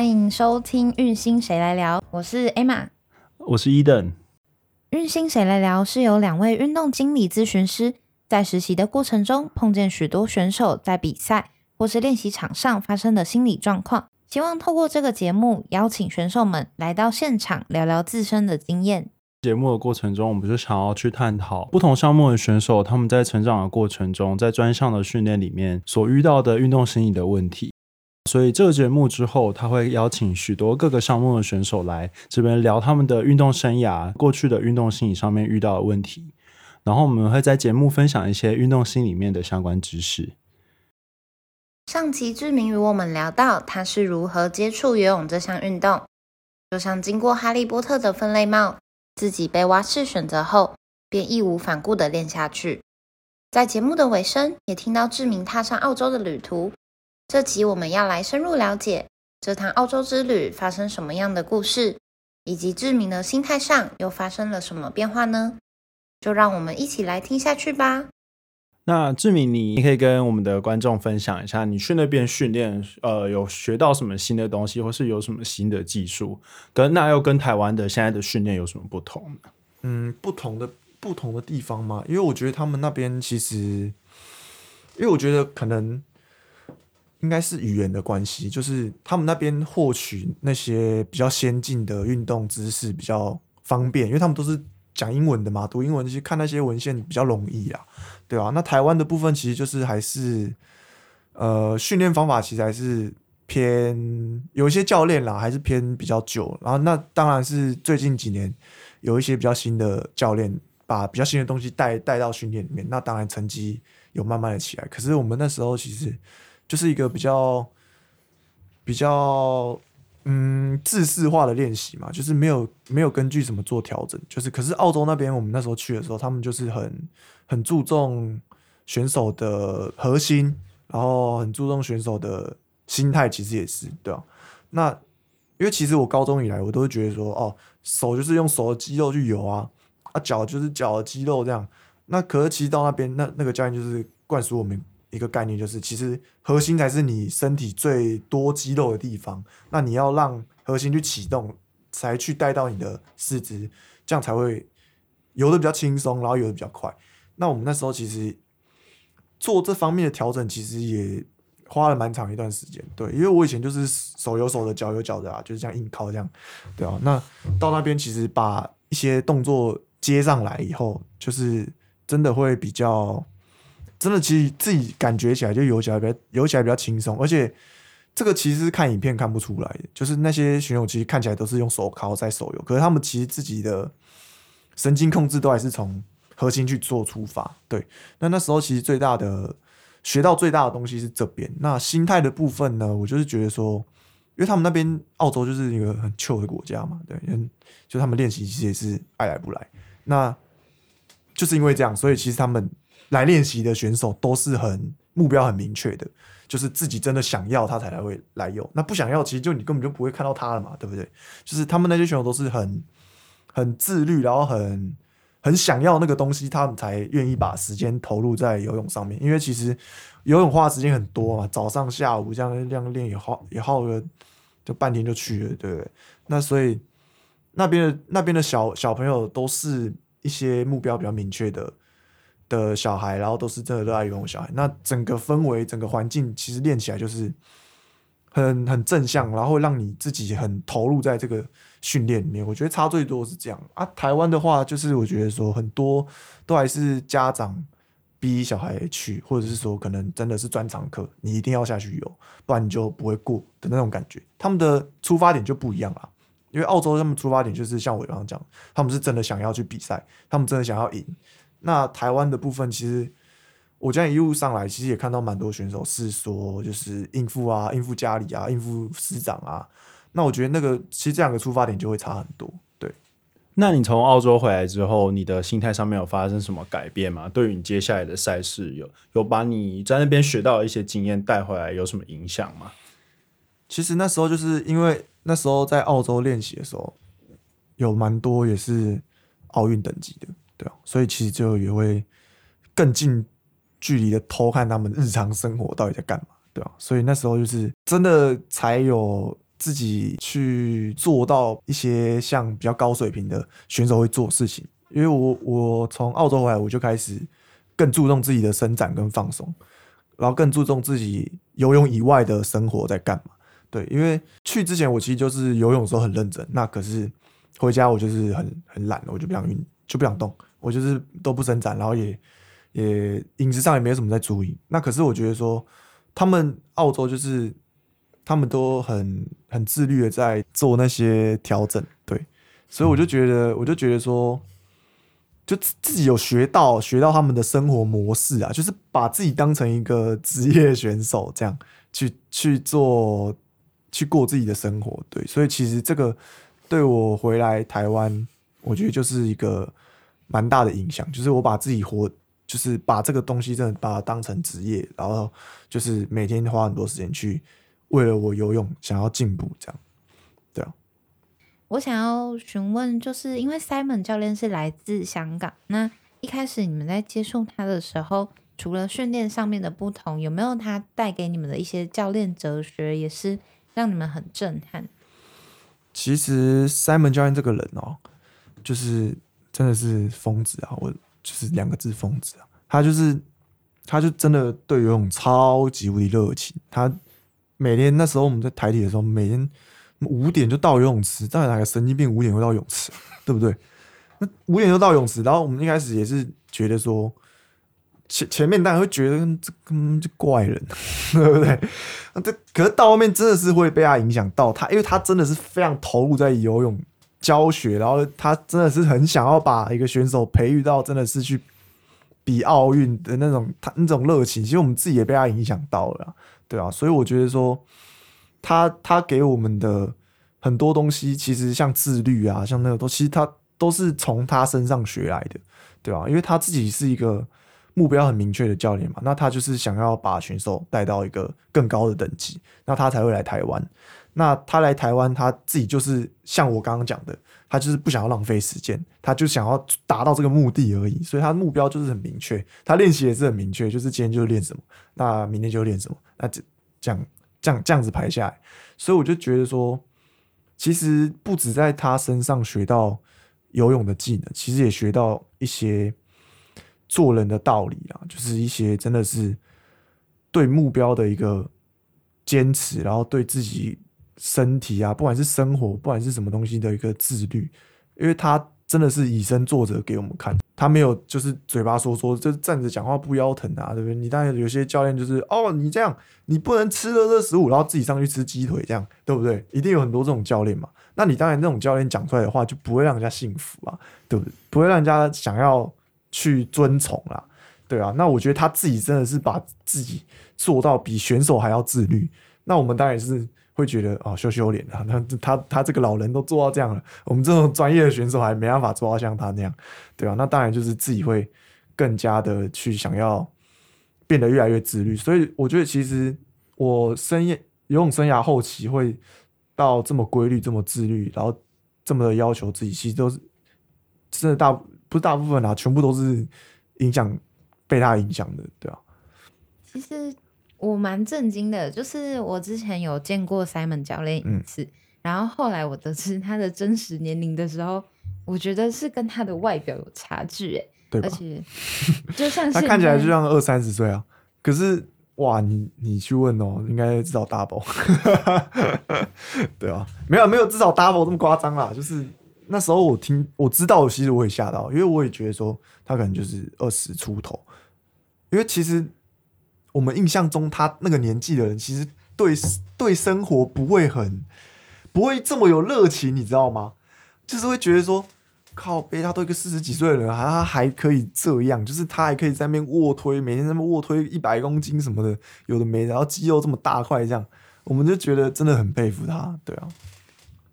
欢迎收听《运星谁来聊》，我是 Emma，我是伊登。运星谁来聊是由两位运动经理咨询师在实习的过程中碰见许多选手在比赛或是练习场上发生的心理状况，希望透过这个节目邀请选手们来到现场聊聊自身的经验。节目的过程中，我们就想要去探讨不同项目的选手他们在成长的过程中，在专项的训练里面所遇到的运动心理的问题。所以这个节目之后，他会邀请许多各个项目的选手来这边聊他们的运动生涯、过去的运动心理上面遇到的问题，然后我们会在节目分享一些运动心里面的相关知识。上集志明与我们聊到他是如何接触游泳这项运动，就像经过哈利波特的分类帽，自己被蛙式选择后，便义无反顾的练下去。在节目的尾声，也听到志明踏上澳洲的旅途。这集我们要来深入了解这趟澳洲之旅发生什么样的故事，以及志明的心态上又发生了什么变化呢？就让我们一起来听下去吧。那志明，你可以跟我们的观众分享一下，你去那边训练，呃，有学到什么新的东西，或是有什么新的技术？跟那又跟台湾的现在的训练有什么不同呢？嗯，不同的不同的地方吗？因为我觉得他们那边其实，因为我觉得可能。应该是语言的关系，就是他们那边获取那些比较先进的运动知识比较方便，因为他们都是讲英文的嘛，读英文去看那些文献比较容易啊，对吧？那台湾的部分其实就是还是，呃，训练方法其实还是偏有一些教练啦，还是偏比较旧。然后那当然是最近几年有一些比较新的教练把比较新的东西带带到训练里面，那当然成绩有慢慢的起来。可是我们那时候其实。就是一个比较比较嗯自式化的练习嘛，就是没有没有根据什么做调整，就是可是澳洲那边我们那时候去的时候，他们就是很很注重选手的核心，然后很注重选手的心态，其实也是对啊？那因为其实我高中以来我都觉得说，哦，手就是用手的肌肉去游啊，啊脚就是脚的肌肉这样，那可是其实到那边那那个教练就是灌输我们。一个概念就是，其实核心才是你身体最多肌肉的地方。那你要让核心去启动，才去带到你的四肢，这样才会游的比较轻松，然后游的比较快。那我们那时候其实做这方面的调整，其实也花了蛮长一段时间。对，因为我以前就是手有手的，脚有脚的啊，就是这样硬靠这样，对啊。那到那边其实把一些动作接上来以后，就是真的会比较。真的，其实自己感觉起来就游起来比较游起来比较轻松，而且这个其实是看影片看不出来的，就是那些选手其实看起来都是用手铐在手游，可是他们其实自己的神经控制都还是从核心去做出发。对，那那时候其实最大的学到最大的东西是这边。那心态的部分呢，我就是觉得说，因为他们那边澳洲就是一个很 chill 的国家嘛，对，就他们练习其实也是爱来不来，那就是因为这样，所以其实他们。来练习的选手都是很目标很明确的，就是自己真的想要他才来会来用。那不想要，其实就你根本就不会看到他了嘛，对不对？就是他们那些选手都是很很自律，然后很很想要那个东西，他们才愿意把时间投入在游泳上面。因为其实游泳花的时间很多嘛，早上、下午这样这样练也耗也耗了就半天就去了，对不对？那所以那边的那边的小小朋友都是一些目标比较明确的。的小孩，然后都是真的热爱游泳小孩，那整个氛围、整个环境其实练起来就是很很正向，然后让你自己很投入在这个训练里面。我觉得差最多是这样啊。台湾的话，就是我觉得说很多都还是家长逼小孩去，或者是说可能真的是专长课，你一定要下去游，不然你就不会过的那种感觉。他们的出发点就不一样了，因为澳洲他们出发点就是像我刚刚讲，他们是真的想要去比赛，他们真的想要赢。那台湾的部分，其实我这样一路上来，其实也看到蛮多选手是说，就是应付啊，应付家里啊，应付师长啊。那我觉得那个其实这两个出发点就会差很多。对，那你从澳洲回来之后，你的心态上面有发生什么改变吗？对于你接下来的赛事，有有把你在那边学到的一些经验带回来，有什么影响吗？其实那时候就是因为那时候在澳洲练习的时候，有蛮多也是奥运等级的。对啊，所以其实就也会更近距离的偷看他们日常生活到底在干嘛，对啊，所以那时候就是真的才有自己去做到一些像比较高水平的选手会做事情。因为我我从澳洲回来，我就开始更注重自己的伸展跟放松，然后更注重自己游泳以外的生活在干嘛。对，因为去之前我其实就是游泳的时候很认真，那可是回家我就是很很懒，我就不想运，就不想动，我就是都不伸展，然后也也饮食上也没有什么在注意。那可是我觉得说，他们澳洲就是他们都很很自律的在做那些调整，对，所以我就觉得，我就觉得说。就自自己有学到学到他们的生活模式啊，就是把自己当成一个职业选手这样去去做去过自己的生活，对，所以其实这个对我回来台湾，我觉得就是一个蛮大的影响，就是我把自己活，就是把这个东西真的把它当成职业，然后就是每天花很多时间去为了我游泳想要进步这样。对啊我想要询问，就是因为 Simon 教练是来自香港，那一开始你们在接触他的时候，除了训练上面的不同，有没有他带给你们的一些教练哲学，也是让你们很震撼？其实 Simon 教练这个人哦，就是真的是疯子啊！我就是两个字疯子啊！他就是，他就真的对游泳超级无敌热情。他每天那时候我们在台体的时候，每天。五点就到游泳池，到底哪个神经病五点会到泳池，对不对？那五点就到泳池，然后我们一开始也是觉得说，前前面大家会觉得这根本就怪人，对不对？那这可是到后面真的是会被他影响到他，因为他真的是非常投入在游泳教学，然后他真的是很想要把一个选手培育到真的是去比奥运的那种他那种热情，其实我们自己也被他影响到了，对啊，所以我觉得说。他他给我们的很多东西，其实像自律啊，像那个都，其实他都是从他身上学来的，对吧？因为他自己是一个目标很明确的教练嘛，那他就是想要把选手带到一个更高的等级，那他才会来台湾。那他来台湾，他自己就是像我刚刚讲的，他就是不想要浪费时间，他就想要达到这个目的而已，所以他的目标就是很明确，他练习也是很明确，就是今天就练什么，那明天就练什么，那这这样。这样这样子排下来，所以我就觉得说，其实不止在他身上学到游泳的技能，其实也学到一些做人的道理啊，就是一些真的是对目标的一个坚持，然后对自己身体啊，不管是生活，不管是什么东西的一个自律，因为他真的是以身作则给我们看。他没有，就是嘴巴说说，就站着讲话不腰疼啊，对不对？你当然有些教练就是，哦，你这样，你不能吃了这食物，然后自己上去吃鸡腿，这样对不对？一定有很多这种教练嘛。那你当然这种教练讲出来的话，就不会让人家信服啊，对不对？不会让人家想要去遵从啦，对啊。那我觉得他自己真的是把自己做到比选手还要自律。那我们当然是。会觉得哦羞羞脸啊，那他他这个老人都做到这样了，我们这种专业的选手还没办法做到像他那样，对吧？那当然就是自己会更加的去想要变得越来越自律。所以我觉得其实我生涯游泳生涯后期会到这么规律、这么自律，然后这么的要求自己，其实都是真的大不是大部分啊，全部都是影响被他影响的，对吧？其实。我蛮震惊的，就是我之前有见过 Simon 教练一次，然后后来我得知他的真实年龄的时候，我觉得是跟他的外表有差距，哎，对，而且就像 他看起来就像二三十岁啊，可是哇，你你去问哦，应该至少 double，对啊，没有没有至少 double 这么夸张啦，就是那时候我听我知道，其实我也吓到，因为我也觉得说他可能就是二十出头，因为其实。我们印象中，他那个年纪的人，其实对对生活不会很不会这么有热情，你知道吗？就是会觉得说，靠背，他都一个四十几岁的人，还他还可以这样，就是他还可以在那边卧推，每天在那边卧推一百公斤什么的，有的没，然后肌肉这么大块，这样，我们就觉得真的很佩服他，对啊。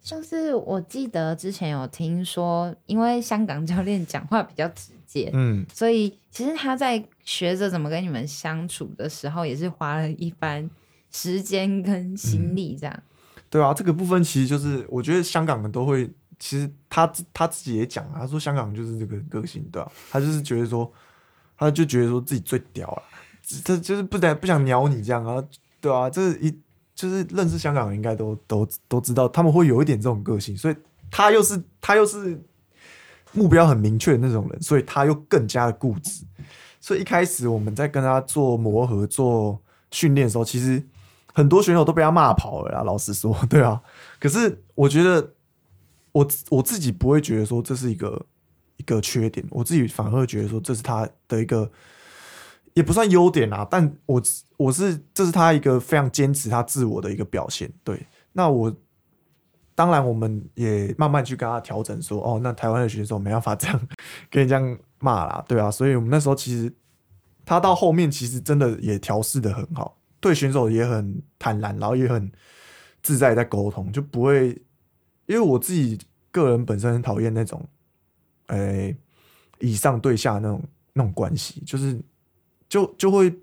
就是我记得之前有听说，因为香港教练讲话比较直接，嗯，所以其实他在学着怎么跟你们相处的时候，也是花了一番时间跟心力，这样。对啊，这个部分其实就是我觉得香港人都会，其实他他自己也讲，他说香港就是这个个性，对吧？他就是觉得说，他就觉得说自己最屌了，他就是不得不想鸟你这样啊，对啊，这一就是认识香港人应该都都都知道，他们会有一点这种个性，所以他又是他又是目标很明确的那种人，所以他又更加的固执。所以一开始我们在跟他做磨合、做训练的时候，其实很多选手都被他骂跑了啦。老实说，对啊。可是我觉得我我自己不会觉得说这是一个一个缺点，我自己反而会觉得说这是他的一个也不算优点啦。但我我是这是他一个非常坚持他自我的一个表现。对，那我当然我们也慢慢去跟他调整说，哦，那台湾的选手没办法这样 跟人家骂啦，对啊。所以我们那时候其实他到后面其实真的也调试的很好，对选手也很坦然，然后也很。自在在沟通，就不会，因为我自己个人本身很讨厌那种，诶，以上对下那种那种关系，就是就就会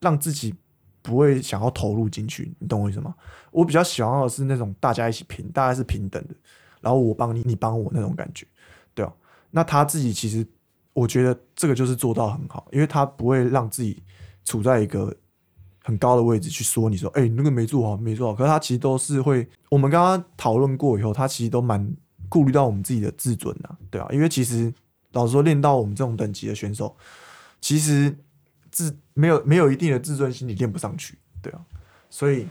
让自己不会想要投入进去，你懂我意思吗？我比较喜欢的是那种大家一起平，大家是平等的，然后我帮你，你帮我那种感觉，对啊。那他自己其实，我觉得这个就是做到很好，因为他不会让自己处在一个。很高的位置去说，你说，哎，你那个没做好，没做好。可是他其实都是会，我们刚刚讨论过以后，他其实都蛮顾虑到我们自己的自尊呐，对啊，因为其实老实说，练到我们这种等级的选手，其实自没有没有一定的自尊心，你练不上去，对啊。所以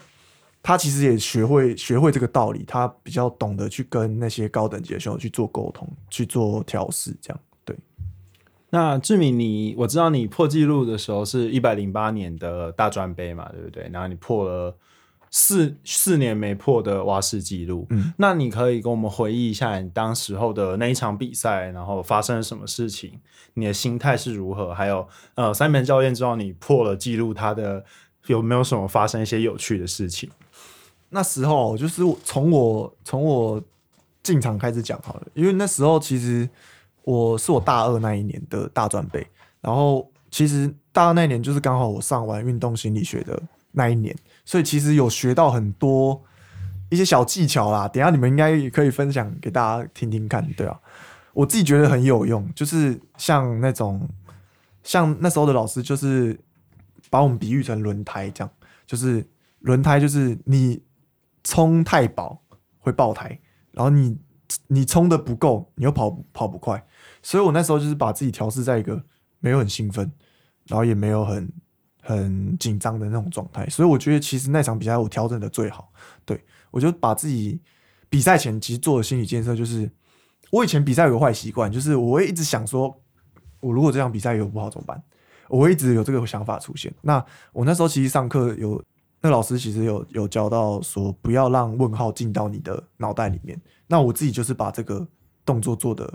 他其实也学会学会这个道理，他比较懂得去跟那些高等级的选手去做沟通，去做调试，这样对。那志敏，你我知道你破纪录的时候是一百零八年的大专杯嘛，对不对？然后你破了四四年没破的蛙式纪录。嗯，那你可以跟我们回忆一下你当时候的那一场比赛，然后发生了什么事情？你的心态是如何？还有，呃，三门教练知道你破了纪录，他的有没有什么发生一些有趣的事情？那时候就是从我从我进场开始讲好了，因为那时候其实。我是我大二那一年的大专杯，然后其实大二那一年就是刚好我上完运动心理学的那一年，所以其实有学到很多一些小技巧啦。等下你们应该也可以分享给大家听听看，对啊，我自己觉得很有用，就是像那种像那时候的老师，就是把我们比喻成轮胎这样，就是轮胎就是你充太饱会爆胎，然后你你充的不够，你又跑跑不快。所以我那时候就是把自己调试在一个没有很兴奋，然后也没有很很紧张的那种状态。所以我觉得其实那场比赛我调整的最好。对我就把自己比赛前其实做的心理建设就是，我以前比赛有个坏习惯，就是我会一直想说，我如果这场比赛有不好怎么办？我会一直有这个想法出现。那我那时候其实上课有那老师其实有有教到说，不要让问号进到你的脑袋里面。那我自己就是把这个动作做的。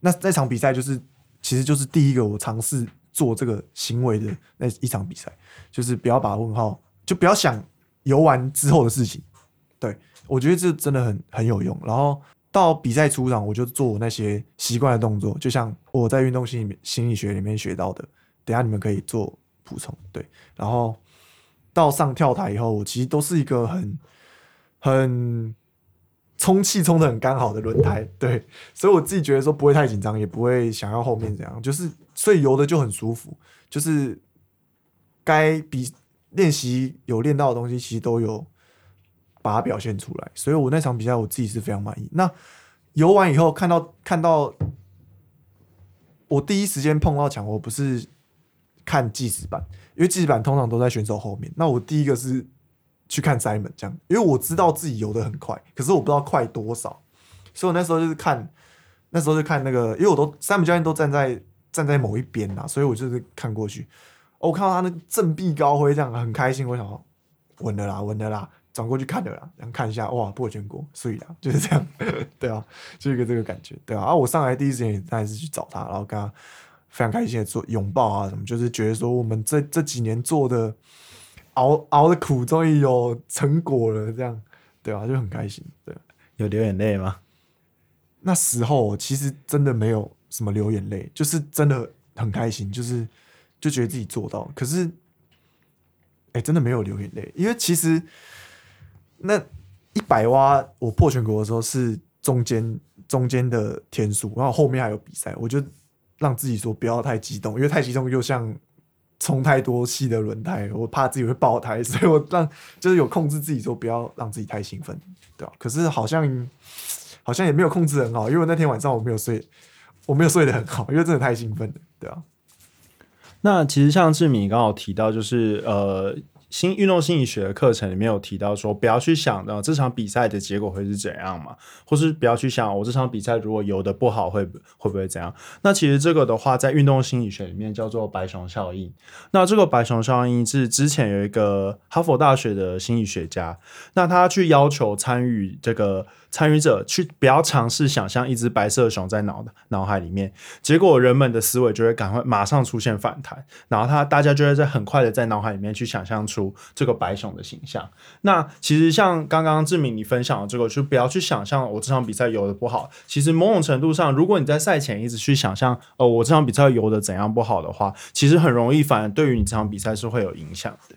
那那场比赛就是，其实就是第一个我尝试做这个行为的那一场比赛，就是不要把问号，就不要想游完之后的事情。对我觉得这真的很很有用。然后到比赛出场，我就做我那些习惯的动作，就像我在运动心理心理学里面学到的。等下你们可以做补充。对，然后到上跳台以后，我其实都是一个很很。充气充的很刚好的轮胎，对，所以我自己觉得说不会太紧张，也不会想要后面怎样，就是所以游的就很舒服，就是该比练习有练到的东西，其实都有把它表现出来，所以我那场比赛我自己是非常满意。那游完以后看到看到我第一时间碰到墙，我不是看计时板，因为计时板通常都在选手后面，那我第一个是。去看 Simon 这样，因为我知道自己游的很快，可是我不知道快多少，所以我那时候就是看，那时候就看那个，因为我都 Simon 教练都站在站在某一边呐，所以我就是看过去，我看到他那振臂高挥这样很开心，我想稳了啦，稳了啦，转过去看了啦，然后看一下哇破全国，所以啦 就是这样，对啊，就一个这个感觉，对啊，啊我上来第一时间也当然是去找他，然后跟他非常开心的做拥抱啊什么，就是觉得说我们这这几年做的。熬熬的苦终于有成果了，这样对吧？就很开心。对，有流眼泪吗？那时候其实真的没有什么流眼泪，就是真的很开心，就是就觉得自己做到。可是，哎，真的没有流眼泪，因为其实那一百蛙我破全国的时候是中间中间的天数，然后后面还有比赛，我就让自己说不要太激动，因为太激动又像。充太多气的轮胎，我怕自己会爆胎，所以我让就是有控制自己说不要让自己太兴奋，对吧、可是好像好像也没有控制很好，因为那天晚上我没有睡，我没有睡得很好，因为真的太兴奋了，对啊。那其实像志敏刚好提到，就是呃，新运动心理学的课程里面有提到说，不要去想呃这场比赛的结果会是怎样嘛，或是不要去想我这场比赛如果游的不好会会不会怎样。那其实这个的话，在运动心理学里面叫做白熊效应。那这个白熊效应是之前有一个哈佛大学的心理学家，那他去要求参与这个参与者去不要尝试想象一只白色熊在脑脑海里面，结果人们的思维就会赶快马上出现反弹，然后他大家就会在很快的在脑海里面去想象出这个白熊的形象。那其实像刚刚志明你分享的这个，就不要去想象我这场比赛游的不好。其实某种程度上，如果你在赛前一直去想象，呃，我这场比赛游的怎样不好的话，其实很容易反而对于你这场比赛是会有影响的。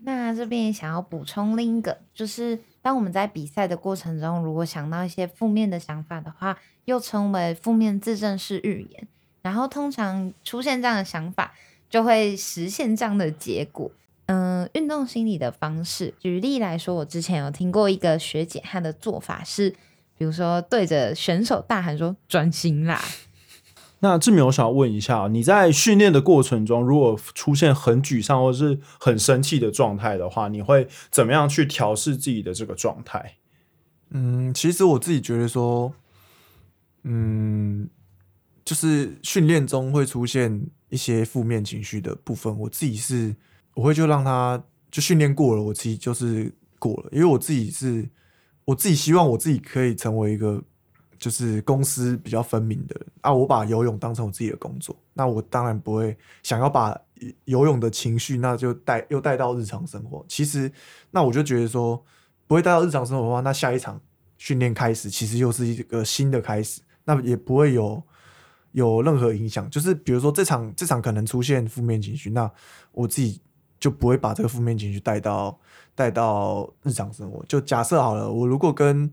那这边也想要补充另一个，就是当我们在比赛的过程中，如果想到一些负面的想法的话，又称为负面自证式预言。然后通常出现这样的想法，就会实现这样的结果。嗯，运动心理的方式，举例来说，我之前有听过一个学姐，她的做法是，比如说对着选手大喊说“专心啦 ”，那志明，我想要问一下，你在训练的过程中，如果出现很沮丧或是很生气的状态的话，你会怎么样去调试自己的这个状态？嗯，其实我自己觉得说，嗯，就是训练中会出现一些负面情绪的部分，我自己是我会就让他就训练过了，我自己就是过了，因为我自己是我自己希望我自己可以成为一个就是公司比较分明的人啊，我把游泳当成我自己的工作，那我当然不会想要把游泳的情绪那就带又带到日常生活。其实那我就觉得说不会带到日常生活的话，那下一场训练开始其实又是一个新的开始，那也不会有有任何影响。就是比如说这场这场可能出现负面情绪，那我自己就不会把这个负面情绪带到带到日常生活。就假设好了，我如果跟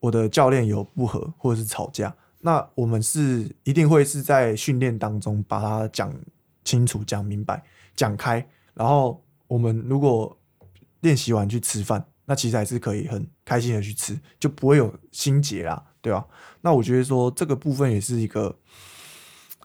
我的教练有不和或者是吵架，那我们是一定会是在训练当中把它讲清楚、讲明白、讲开，然后我们如果练习完去吃饭，那其实还是可以很开心的去吃，就不会有心结啦，对吧？那我觉得说这个部分也是一个，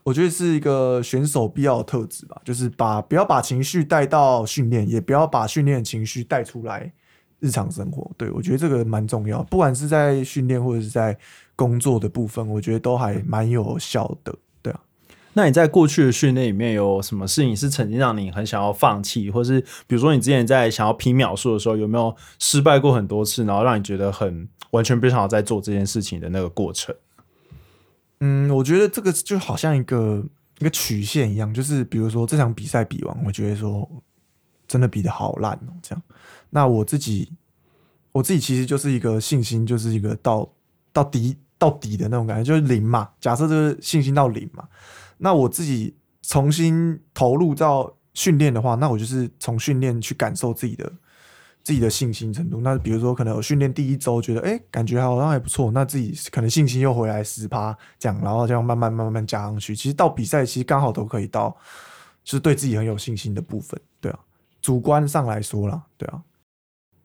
我觉得是一个选手必要的特质吧，就是把不要把情绪带到训练，也不要把训练情绪带出来日常生活。对我觉得这个蛮重要，不管是在训练或者是在工作的部分，我觉得都还蛮有效的。对啊，那你在过去的训练里面有什么事情是曾经让你很想要放弃，或是比如说你之前在想要拼秒数的时候，有没有失败过很多次，然后让你觉得很完全不想要再做这件事情的那个过程？嗯，我觉得这个就好像一个一个曲线一样，就是比如说这场比赛比完，我觉得说真的比的好烂哦，这样。那我自己我自己其实就是一个信心，就是一个到到底到底的那种感觉，就是零嘛。假设这个信心到零嘛，那我自己重新投入到训练的话，那我就是从训练去感受自己的自己的信心程度。那比如说，可能我训练第一周觉得，哎、感觉好像还不错，那自己可能信心又回来十趴这样，然后这样慢慢慢慢加上去。其实到比赛，其实刚好都可以到，就是对自己很有信心的部分。对啊，主观上来说啦，对啊。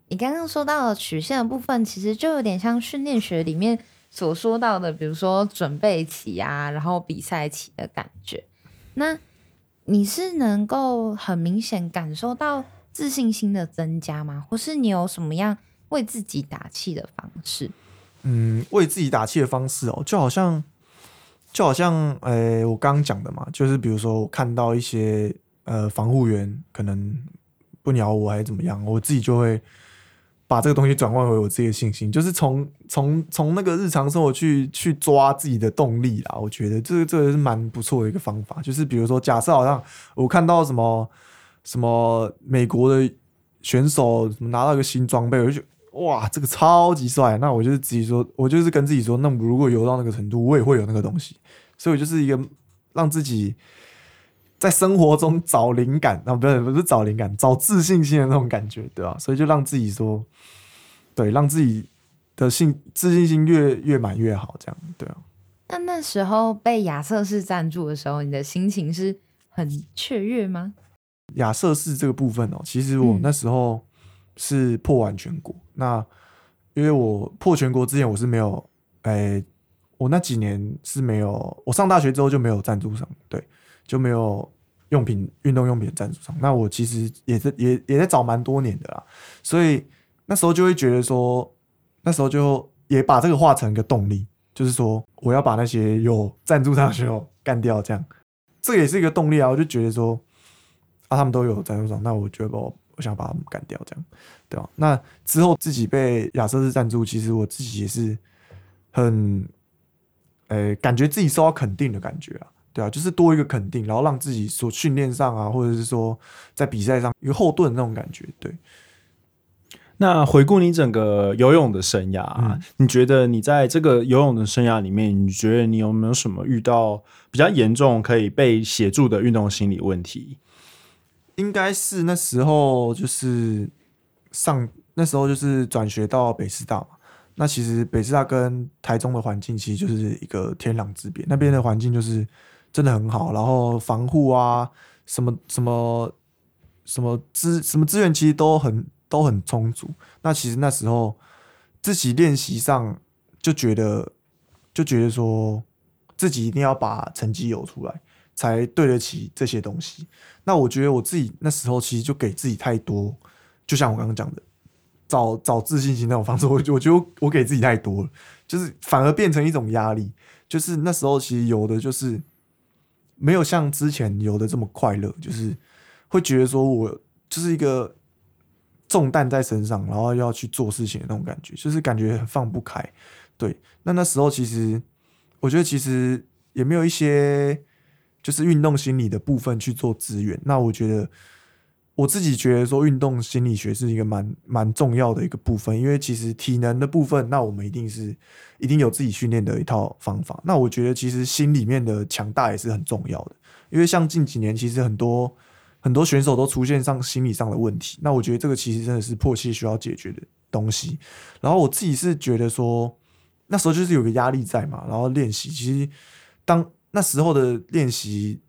你刚刚说到的曲线的部分，其实就有点像训练学里面所说到的，比如说准备期啊，然后比赛期的感觉。那你是能够很明显感受到自信心的增加吗？或是你有什么样为自己打气的方式？嗯，为自己打气的方式哦，就好像，就好像，呃，我刚刚讲的嘛，就是比如说我看到一些呃防护员可能不鸟我还是怎么样，我自己就会把这个东西转换为我自己的信心，就是从从从那个日常生活去去抓自己的动力啦。我觉得这个这个是蛮不错的一个方法，就是比如说，假设好像我看到什么什么美国的选手什么拿到一个新装备，我就觉哇，这个超级帅！那我就是自己说，我就是跟自己说，那如果游到那个程度，我也会有那个东西。所以我就是一个让自己在生活中找灵感，啊，不是不是找灵感，找自信心的那种感觉，对吧？所以就让自己说，对，让自己的信自信心越越满越好，这样，对啊。那那时候被亚瑟士赞助的时候，你的心情是很雀跃吗？亚瑟士这个部分哦，其实我嗯那时候是破完全国。那因为我破全国之前我是没有，哎、我那几年是没有，我上大学之后就没有赞助商，对，就没有用品运动用品的赞助商。那我其实也是也也在找蛮多年的啦，所以那时候就会觉得说，那时候就也把这个化成一个动力，就是说我要把那些有赞助商的选手干掉，这样，这也是一个动力啊。我就觉得说，啊，他们都有赞助商，那我觉得我我想把他们干掉，这样，对吧、那之后自己被亚瑟士赞助，其实我自己也是很，呃，感觉自己受到肯定的感觉啊，对啊，就是多一个肯定，然后让自己所训练上啊，或者是说在比赛上有后盾的那种感觉，对。那回顾你整个游泳的生涯、啊，嗯你觉得你在这个游泳的生涯里面，你觉得你有没有什么遇到比较严重可以被协助的运动心理问题？应该是那时候就是上那时候就是转学到北师大嘛。那其实北师大跟台中的环境其实就是一个天壤之别，那边的环境就是真的很好，然后防护啊，什么什么什么资什么资源其实都很都很充足。那其实那时候自己练习上就觉得就觉得说自己一定要把成绩有出来，才对得起这些东西。那我觉得我自己那时候其实就给自己太多，就像我刚刚讲的，找找自信心那种方式，我我觉得我给自己太多了，就是反而变成一种压力。就是那时候其实有的就是没有像之前有的这么快乐，就是会觉得说我就是一个重担在身上，然后要去做事情的那种感觉，就是感觉很放不开。对，那那时候其实我觉得其实也没有一些就是运动心理的部分去做资源。那我觉得我自己觉得说，运动心理学是一个蛮蛮重要的一个部分，因为其实体能的部分，那我们一定是一定有自己训练的一套方法。那我觉得其实心里面的强大也是很重要的，因为像近几年其实很多很多选手都出现上心理上的问题，那我觉得这个其实真的是迫切需要解决的东西。然后我自己是觉得说，那时候就是有个压力在嘛，然后练习，其实当那时候的练习，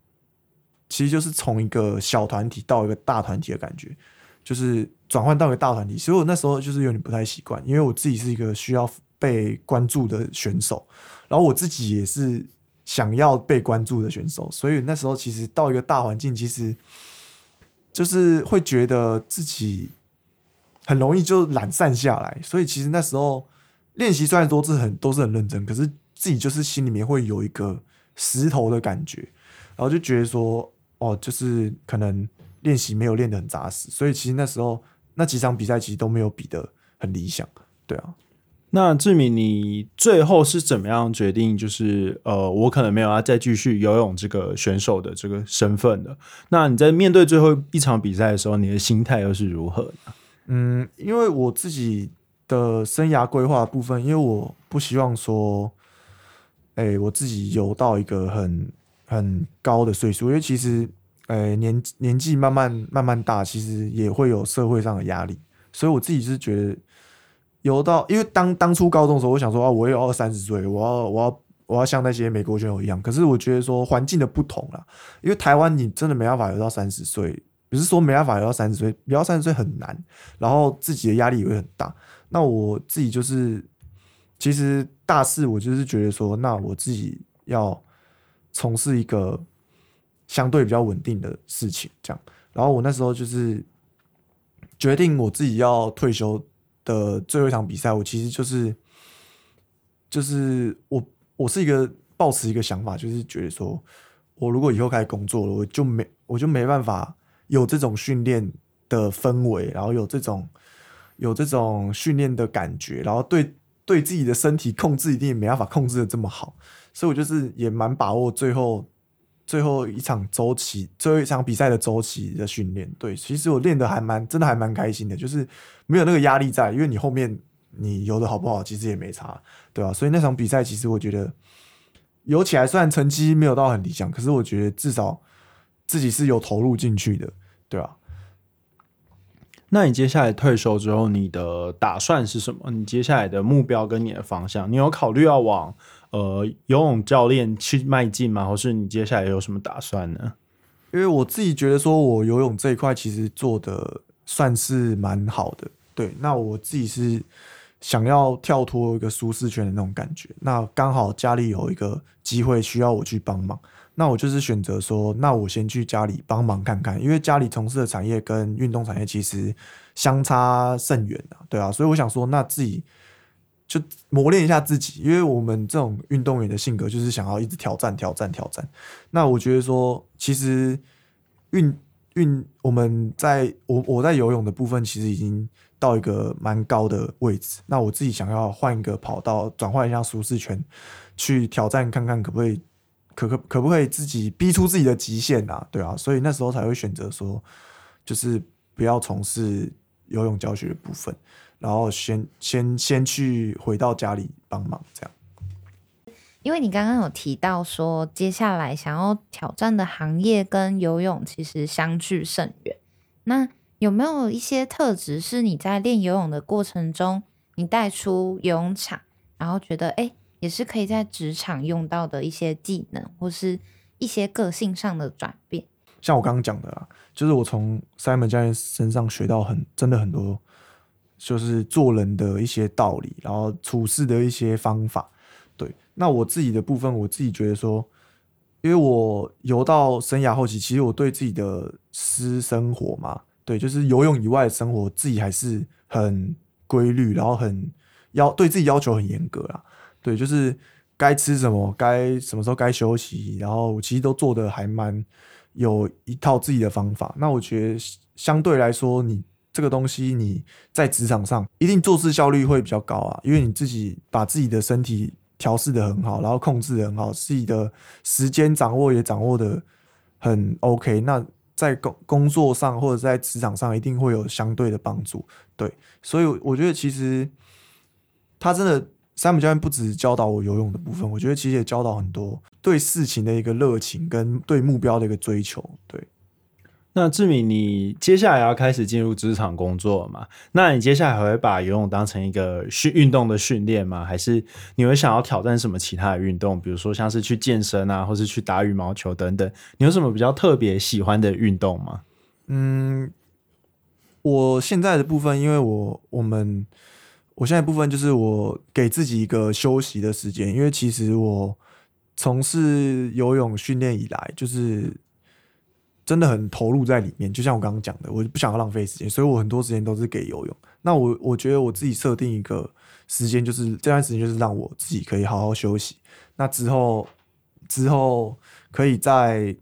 其实就是从一个小团体到一个大团体的感觉，就是转换到一个大团体。所以我那时候就是有点不太习惯，因为我自己是一个需要被关注的选手，然后我自己也是想要被关注的选手，所以那时候其实到一个大环境，其实就是会觉得自己很容易就懒散下来，所以其实那时候练习虽然都是很都是很认真，可是自己就是心里面会有一个石头的感觉，然后就觉得说，哦，就是可能练习没有练得很扎实，所以其实那时候那几场比赛其实都没有比得很理想，对啊，那志明，你最后是怎么样决定？就是呃，我可能没有要再继续游泳这个选手的这个身份的。那你在面对最后一场比赛的时候，你的心态又是如何呢？嗯，因为我自己的生涯规划部分，因为我不希望说，哎、我自己游到一个很很高的岁数，因为其实，哎、年年纪慢慢慢慢大，其实也会有社会上的压力，所以我自己是觉得游到，因为当当初高中的时候，我想说啊，我也要三十岁，我要我要我要像那些美国选手一样，可是我觉得说环境的不同啦，因为台湾你真的没办法游到三十岁，不是说没办法游到三十岁，游到三十岁很难，然后自己的压力也会很大。那我自己就是，其实大四我就是觉得说，那我自己要从事一个相对比较稳定的事情，这样。然后我那时候就是决定我自己要退休的最后一场比赛，我其实就是就是我我是一个抱持一个想法，就是觉得说我如果以后开始工作了，我就没我就没办法有这种训练的氛围，然后有这种有这种训练的感觉，然后对对自己的身体控制一定也没办法控制的这么好，所以我就是也蛮把握最后最后一场周期，最后一场比赛的周期的训练。对，其实我练的还蛮真的还蛮开心的，就是没有那个压力在，因为你后面你游的好不好，其实也没差，对吧、所以那场比赛其实我觉得游起来虽然成绩没有到很理想，可是我觉得至少自己是有投入进去的，对吧、那你接下来退休之后，你的打算是什么？你接下来的目标跟你的方向，你有考虑要往呃游泳教练去迈进吗？或是你接下来有什么打算呢？因为我自己觉得说，我游泳这一块其实做的算是蛮好的。对，那我自己是想要跳脱一个舒适圈的那种感觉。那刚好家里有一个机会需要我去帮忙，那我就是选择说，那我先去家里帮忙看看，因为家里从事的产业跟运动产业其实相差甚远啊，对啊，所以我想说，那自己。就磨练一下自己，因为我们这种运动员的性格就是想要一直挑战、挑战、挑战。那我觉得说，其实运运我们在我我在游泳的部分，其实已经到一个蛮高的位置。那我自己想要换一个跑道，转换一下舒适圈，去挑战看看可不可以，可可可不可以自己逼出自己的极限啊？对啊，所以那时候才会选择说，就是不要从事游泳教学的部分。然后先先先去回到家里帮忙，这样。因为你刚刚有提到说，接下来想要挑战的行业跟游泳其实相距甚远。那有没有一些特质是你在练游泳的过程中，你带出游泳场，然后觉得哎，也是可以在职场用到的一些技能，或是一些个性上的转变？像我刚刚讲的啦，就是我从 Simon 教练身上学到很真的很多。就是做人的一些道理，然后处事的一些方法。对，那我自己的部分，我自己觉得说，因为我游到生涯后期，其实我对自己的私生活嘛，对，就是游泳以外的生活，自己还是很规律，然后很要对自己要求很严格啦。对，就是该吃什么，该什么时候该休息，然后其实都做的还蛮有一套自己的方法。那我觉得相对来说，你。这个东西你在职场上一定做事效率会比较高啊，因为你自己把自己的身体调试的很好，然后控制的很好，自己的时间掌握也掌握的很 OK。那在工工作上或者在职场上一定会有相对的帮助。对，所以我觉得其实他真的山姆教练不止教导我游泳的部分，我觉得其实也教导很多对事情的一个热情跟对目标的一个追求。对。那志敏，你接下来要开始进入职场工作了嘛？那你接下来还会把游泳当成一个训运动的训练吗？还是你会想要挑战什么其他的运动？比如说像是去健身啊，或是去打羽毛球等等？你有什么比较特别喜欢的运动吗？嗯，我现在的部分，因为我我们我现在部分就是我给自己一个休息的时间，因为其实我从事游泳训练以来，就是。真的很投入在里面，就像我刚刚讲的，我不想要浪费时间，所以我很多时间都是给游泳。那我我觉得我自己设定一个时间，就是这段时间就是让我自己可以好好休息。那之后之后可以在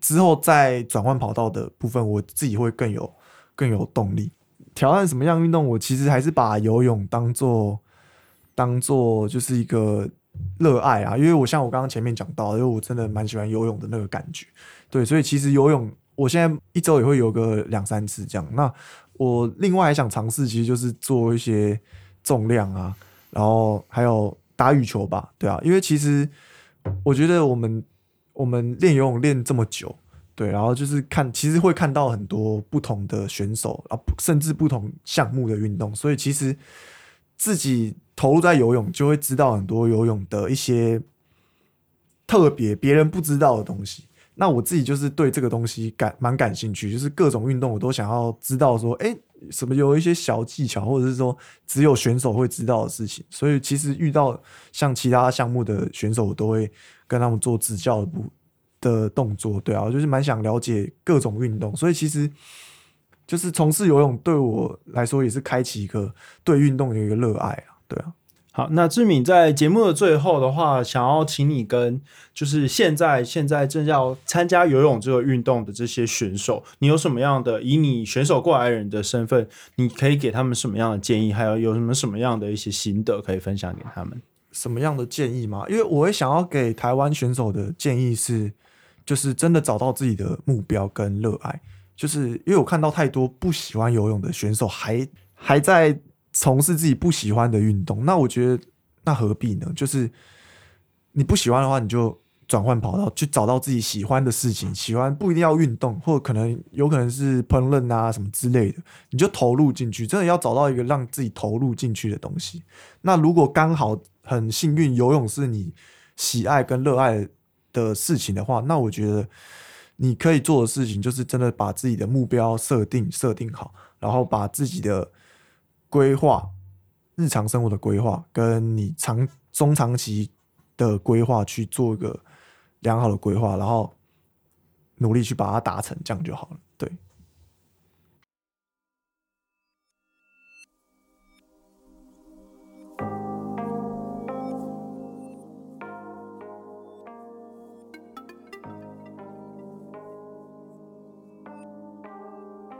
之后再转换跑道的部分，我自己会更有更有动力。挑战什么样运动？我其实还是把游泳当做当做就是一个热爱啊，因为我像我刚刚前面讲到，因为我真的蛮喜欢游泳的那个感觉。对，所以其实游泳，我现在一周也会游个两三次这样。那我另外还想尝试，其实就是做一些重量啊，然后还有打羽球吧，对啊，因为其实我觉得我们我们练游泳练这么久，对，然后就是看，其实会看到很多不同的选手啊，甚至不同项目的运动，所以其实自己投入在游泳，就会知道很多游泳的一些特别别人不知道的东西。那我自己就是对这个东西感蛮感兴趣，就是各种运动我都想要知道，说哎，什么有一些小技巧，或者是说只有选手会知道的事情。所以其实遇到像其他项目的选手，我都会跟他们做指教的的动作。对啊，就是蛮想了解各种运动。所以其实就是从事游泳对我来说也是开启一个对运动的一个热爱啊。对啊。好，那志敏在节目的最后的话，想要请你跟就是现在现在正要参加游泳这个运动的这些选手，你有什么样的以你选手过来人的身份，你可以给他们什么样的建议？还有有什么什么样的一些心得可以分享给他们？什么样的建议吗？因为我会想要给台湾选手的建议是，就是真的找到自己的目标跟热爱，就是因为我看到太多不喜欢游泳的选手还还在。从事自己不喜欢的运动，那我觉得那何必呢？就是你不喜欢的话，你就转换跑道，去找到自己喜欢的事情。喜欢不一定要运动，或者可能有可能是烹饪啊什么之类的，你就投入进去。真的要找到一个让自己投入进去的东西。那如果刚好很幸运，游泳是你喜爱跟热爱的事情的话，那我觉得你可以做的事情就是真的把自己的目标设定设定好，然后把自己的规划、日常生活的规划跟你长中长期的规划去做一个良好的规划，然后努力去把它达成，这样就好了。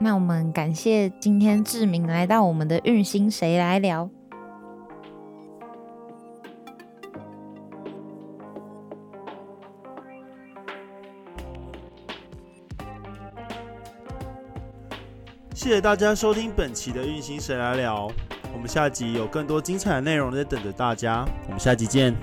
那我们感谢今天志明来到我们的运星谁来聊。谢谢大家收听本期的运行谁来聊，我们下集有更多精彩的内容在等着大家，我们下集见。